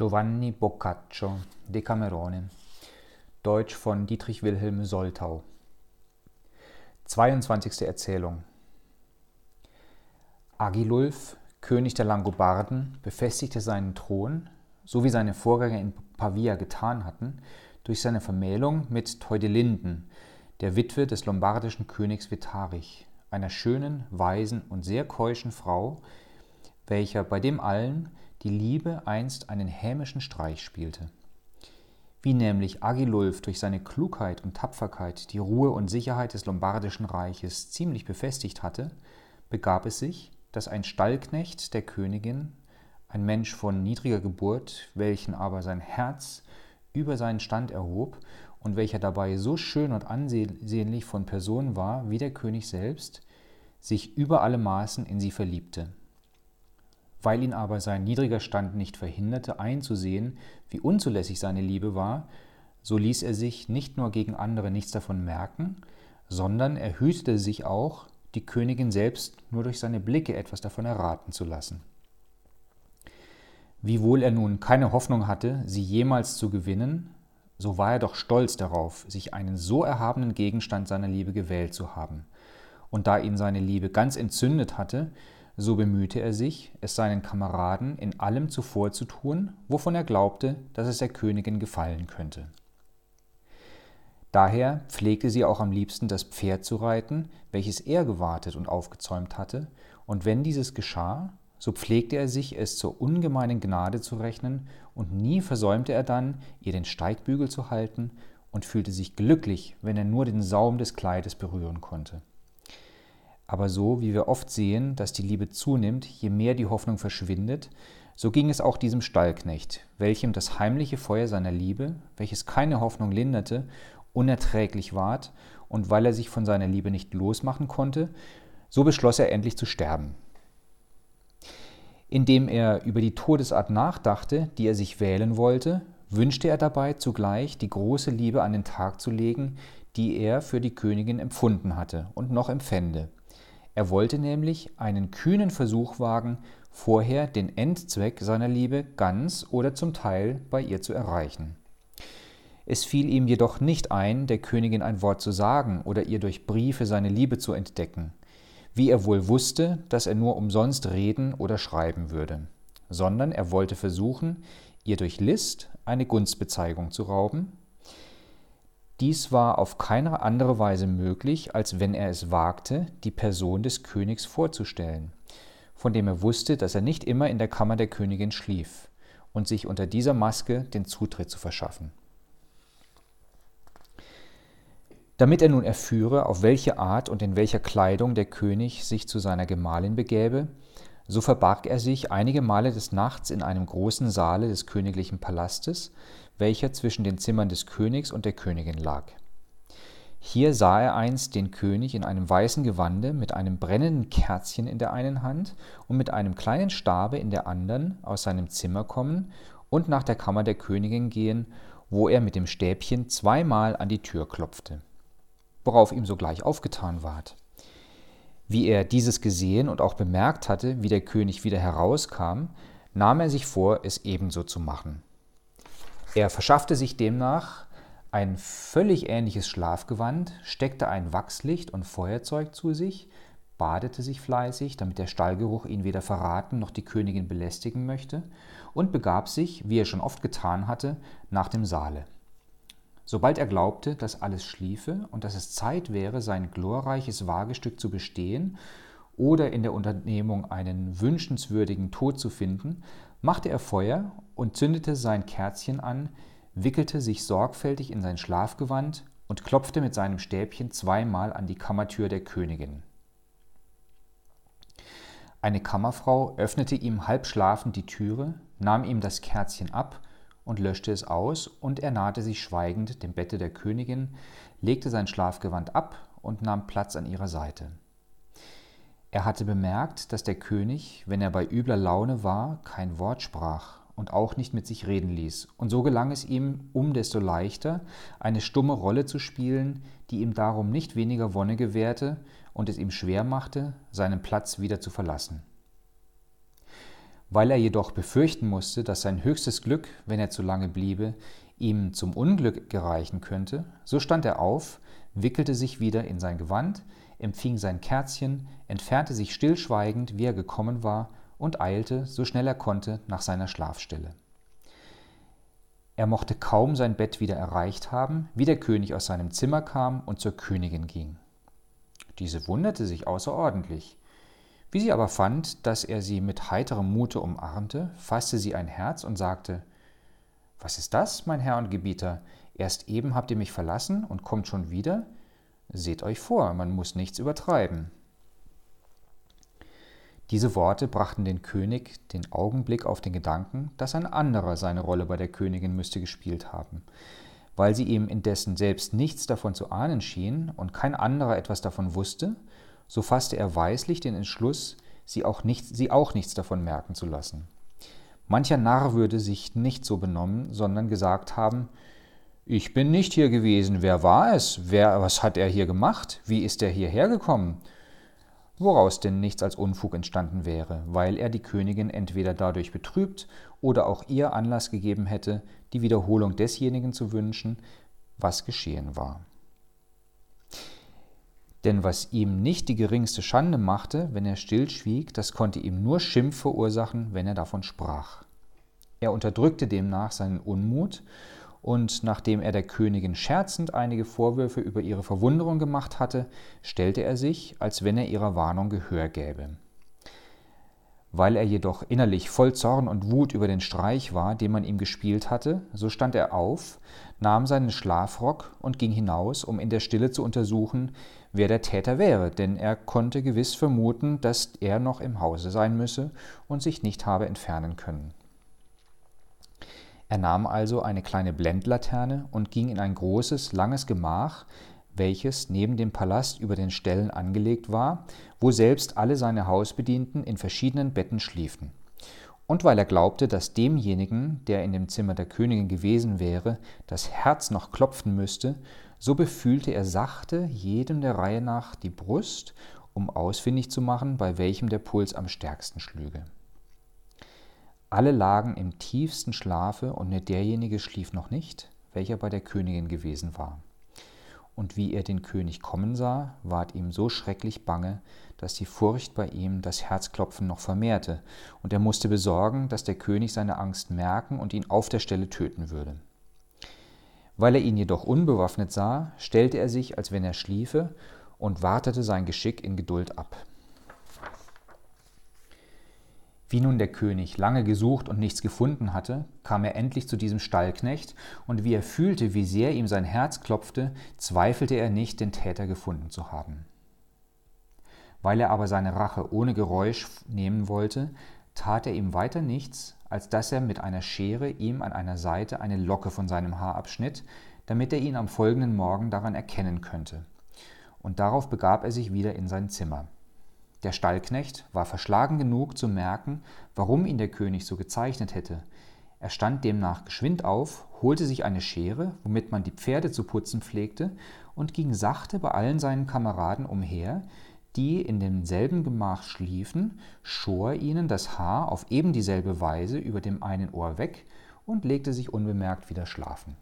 Giovanni Boccaccio, Decamerone. Deutsch von Dietrich Wilhelm Soltau. 22. Erzählung. Agilulf, König der Langobarden, befestigte seinen Thron, so wie seine Vorgänger in Pavia getan hatten, durch seine Vermählung mit Theudelinden, der Witwe des lombardischen Königs Vitarich, einer schönen, weisen und sehr keuschen Frau, welcher bei dem allen die Liebe einst einen hämischen Streich spielte. Wie nämlich Agilulf durch seine Klugheit und Tapferkeit die Ruhe und Sicherheit des lombardischen Reiches ziemlich befestigt hatte, begab es sich, dass ein Stallknecht der Königin, ein Mensch von niedriger Geburt, welchen aber sein Herz über seinen Stand erhob und welcher dabei so schön und ansehnlich von Person war wie der König selbst, sich über alle Maßen in sie verliebte. Weil ihn aber sein niedriger Stand nicht verhinderte, einzusehen, wie unzulässig seine Liebe war, so ließ er sich nicht nur gegen andere nichts davon merken, sondern er hütete sich auch, die Königin selbst nur durch seine Blicke etwas davon erraten zu lassen. Wiewohl er nun keine Hoffnung hatte, sie jemals zu gewinnen, so war er doch stolz darauf, sich einen so erhabenen Gegenstand seiner Liebe gewählt zu haben. Und da ihn seine Liebe ganz entzündet hatte, so bemühte er sich, es seinen Kameraden in allem zuvor zu tun, wovon er glaubte, dass es der Königin gefallen könnte. Daher pflegte sie auch am liebsten das Pferd zu reiten, welches er gewartet und aufgezäumt hatte, und wenn dieses geschah, so pflegte er sich, es zur ungemeinen Gnade zu rechnen, und nie versäumte er dann, ihr den Steigbügel zu halten, und fühlte sich glücklich, wenn er nur den Saum des Kleides berühren konnte. Aber so wie wir oft sehen, dass die Liebe zunimmt, je mehr die Hoffnung verschwindet, so ging es auch diesem Stallknecht, welchem das heimliche Feuer seiner Liebe, welches keine Hoffnung linderte, unerträglich ward, und weil er sich von seiner Liebe nicht losmachen konnte, so beschloss er endlich zu sterben. Indem er über die Todesart nachdachte, die er sich wählen wollte, wünschte er dabei zugleich die große Liebe an den Tag zu legen, die er für die Königin empfunden hatte und noch empfände, er wollte nämlich einen kühnen Versuch wagen, vorher den Endzweck seiner Liebe ganz oder zum Teil bei ihr zu erreichen. Es fiel ihm jedoch nicht ein, der Königin ein Wort zu sagen oder ihr durch Briefe seine Liebe zu entdecken, wie er wohl wusste, dass er nur umsonst reden oder schreiben würde, sondern er wollte versuchen, ihr durch List eine Gunstbezeigung zu rauben, dies war auf keine andere Weise möglich, als wenn er es wagte, die Person des Königs vorzustellen, von dem er wusste, dass er nicht immer in der Kammer der Königin schlief, und sich unter dieser Maske den Zutritt zu verschaffen. Damit er nun erführe, auf welche Art und in welcher Kleidung der König sich zu seiner Gemahlin begäbe, so verbarg er sich einige Male des Nachts in einem großen Saale des königlichen Palastes, welcher zwischen den Zimmern des Königs und der Königin lag. Hier sah er einst den König in einem weißen Gewande mit einem brennenden Kerzchen in der einen Hand und mit einem kleinen Stabe in der anderen aus seinem Zimmer kommen und nach der Kammer der Königin gehen, wo er mit dem Stäbchen zweimal an die Tür klopfte, worauf ihm sogleich aufgetan ward. Wie er dieses gesehen und auch bemerkt hatte, wie der König wieder herauskam, nahm er sich vor, es ebenso zu machen. Er verschaffte sich demnach ein völlig ähnliches Schlafgewand, steckte ein Wachslicht und Feuerzeug zu sich, badete sich fleißig, damit der Stallgeruch ihn weder verraten noch die Königin belästigen möchte, und begab sich, wie er schon oft getan hatte, nach dem Saale. Sobald er glaubte, dass alles schliefe und dass es Zeit wäre, sein glorreiches Wagestück zu bestehen oder in der Unternehmung einen wünschenswürdigen Tod zu finden, machte er Feuer und zündete sein Kerzchen an, wickelte sich sorgfältig in sein Schlafgewand und klopfte mit seinem Stäbchen zweimal an die Kammertür der Königin. Eine Kammerfrau öffnete ihm halb schlafend die Türe, nahm ihm das Kerzchen ab und löschte es aus, und er nahte sich schweigend dem Bette der Königin, legte sein Schlafgewand ab und nahm Platz an ihrer Seite. Er hatte bemerkt, dass der König, wenn er bei übler Laune war, kein Wort sprach und auch nicht mit sich reden ließ, und so gelang es ihm um desto leichter, eine stumme Rolle zu spielen, die ihm darum nicht weniger Wonne gewährte und es ihm schwer machte, seinen Platz wieder zu verlassen. Weil er jedoch befürchten musste, dass sein höchstes Glück, wenn er zu lange bliebe, ihm zum Unglück gereichen könnte, so stand er auf, wickelte sich wieder in sein Gewand, empfing sein Kerzchen, entfernte sich stillschweigend, wie er gekommen war, und eilte, so schnell er konnte, nach seiner Schlafstelle. Er mochte kaum sein Bett wieder erreicht haben, wie der König aus seinem Zimmer kam und zur Königin ging. Diese wunderte sich außerordentlich. Wie sie aber fand, dass er sie mit heiterem Mute umarmte, fasste sie ein Herz und sagte Was ist das, mein Herr und Gebieter? Erst eben habt ihr mich verlassen und kommt schon wieder? Seht euch vor, man muss nichts übertreiben. Diese Worte brachten den König den Augenblick auf den Gedanken, dass ein anderer seine Rolle bei der Königin müsste gespielt haben. Weil sie ihm indessen selbst nichts davon zu ahnen schien und kein anderer etwas davon wusste, so fasste er weislich den Entschluss, sie auch, nicht, sie auch nichts davon merken zu lassen. Mancher Narr würde sich nicht so benommen, sondern gesagt haben, ich bin nicht hier gewesen, wer war es? Wer, was hat er hier gemacht? Wie ist er hierher gekommen? woraus denn nichts als Unfug entstanden wäre, weil er die Königin entweder dadurch betrübt oder auch ihr Anlass gegeben hätte, die Wiederholung desjenigen zu wünschen, was geschehen war. Denn was ihm nicht die geringste Schande machte, wenn er stillschwieg, das konnte ihm nur Schimpf verursachen, wenn er davon sprach. Er unterdrückte demnach seinen Unmut und nachdem er der Königin scherzend einige Vorwürfe über ihre Verwunderung gemacht hatte, stellte er sich, als wenn er ihrer Warnung Gehör gäbe. Weil er jedoch innerlich voll Zorn und Wut über den Streich war, den man ihm gespielt hatte, so stand er auf, nahm seinen Schlafrock und ging hinaus, um in der Stille zu untersuchen, wer der Täter wäre, denn er konnte gewiss vermuten, dass er noch im Hause sein müsse und sich nicht habe entfernen können. Er nahm also eine kleine Blendlaterne und ging in ein großes, langes Gemach, welches neben dem Palast über den Ställen angelegt war, wo selbst alle seine Hausbedienten in verschiedenen Betten schliefen. Und weil er glaubte, dass demjenigen, der in dem Zimmer der Königin gewesen wäre, das Herz noch klopfen müsste, so befühlte er sachte jedem der Reihe nach die Brust, um ausfindig zu machen, bei welchem der Puls am stärksten schlüge. Alle lagen im tiefsten Schlafe, und nur derjenige schlief noch nicht, welcher bei der Königin gewesen war. Und wie er den König kommen sah, ward ihm so schrecklich bange, dass die Furcht bei ihm das Herzklopfen noch vermehrte, und er musste besorgen, dass der König seine Angst merken und ihn auf der Stelle töten würde. Weil er ihn jedoch unbewaffnet sah, stellte er sich, als wenn er schliefe, und wartete sein Geschick in Geduld ab. Wie nun der König lange gesucht und nichts gefunden hatte, kam er endlich zu diesem Stallknecht, und wie er fühlte, wie sehr ihm sein Herz klopfte, zweifelte er nicht, den Täter gefunden zu haben. Weil er aber seine Rache ohne Geräusch nehmen wollte, tat er ihm weiter nichts, als dass er mit einer Schere ihm an einer Seite eine Locke von seinem Haar abschnitt, damit er ihn am folgenden Morgen daran erkennen könnte. Und darauf begab er sich wieder in sein Zimmer. Der Stallknecht war verschlagen genug zu merken, warum ihn der König so gezeichnet hätte. Er stand demnach geschwind auf, holte sich eine Schere, womit man die Pferde zu putzen pflegte, und ging sachte bei allen seinen Kameraden umher, die in demselben Gemach schliefen, schor ihnen das Haar auf eben dieselbe Weise über dem einen Ohr weg und legte sich unbemerkt wieder schlafen.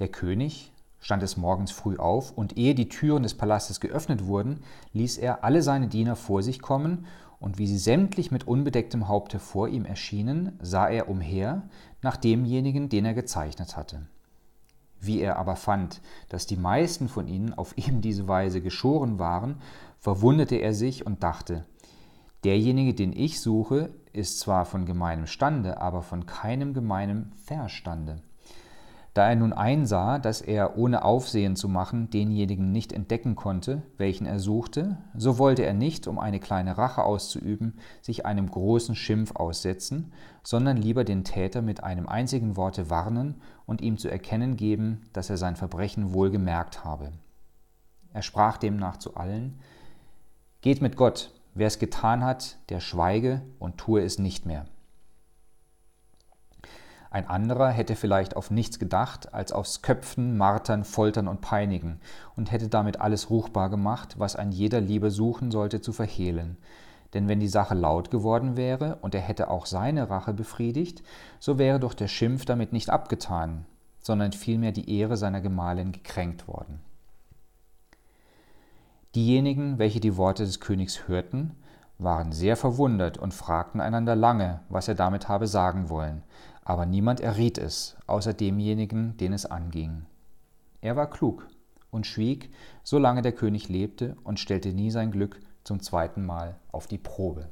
Der König, stand es morgens früh auf, und ehe die Türen des Palastes geöffnet wurden, ließ er alle seine Diener vor sich kommen, und wie sie sämtlich mit unbedecktem Haupte vor ihm erschienen, sah er umher nach demjenigen, den er gezeichnet hatte. Wie er aber fand, dass die meisten von ihnen auf eben diese Weise geschoren waren, verwunderte er sich und dachte, derjenige, den ich suche, ist zwar von gemeinem Stande, aber von keinem gemeinem Verstande. Da er nun einsah, dass er ohne Aufsehen zu machen denjenigen nicht entdecken konnte, welchen er suchte, so wollte er nicht, um eine kleine Rache auszuüben, sich einem großen Schimpf aussetzen, sondern lieber den Täter mit einem einzigen Worte warnen und ihm zu erkennen geben, dass er sein Verbrechen wohl gemerkt habe. Er sprach demnach zu allen, Geht mit Gott, wer es getan hat, der schweige und tue es nicht mehr. Ein anderer hätte vielleicht auf nichts gedacht, als aufs Köpfen, Martern, Foltern und Peinigen und hätte damit alles ruchbar gemacht, was ein jeder lieber suchen sollte zu verhehlen. Denn wenn die Sache laut geworden wäre und er hätte auch seine Rache befriedigt, so wäre doch der Schimpf damit nicht abgetan, sondern vielmehr die Ehre seiner Gemahlin gekränkt worden. Diejenigen, welche die Worte des Königs hörten, waren sehr verwundert und fragten einander lange, was er damit habe sagen wollen, aber niemand erriet es, außer demjenigen, den es anging. Er war klug und schwieg, solange der König lebte, und stellte nie sein Glück zum zweiten Mal auf die Probe.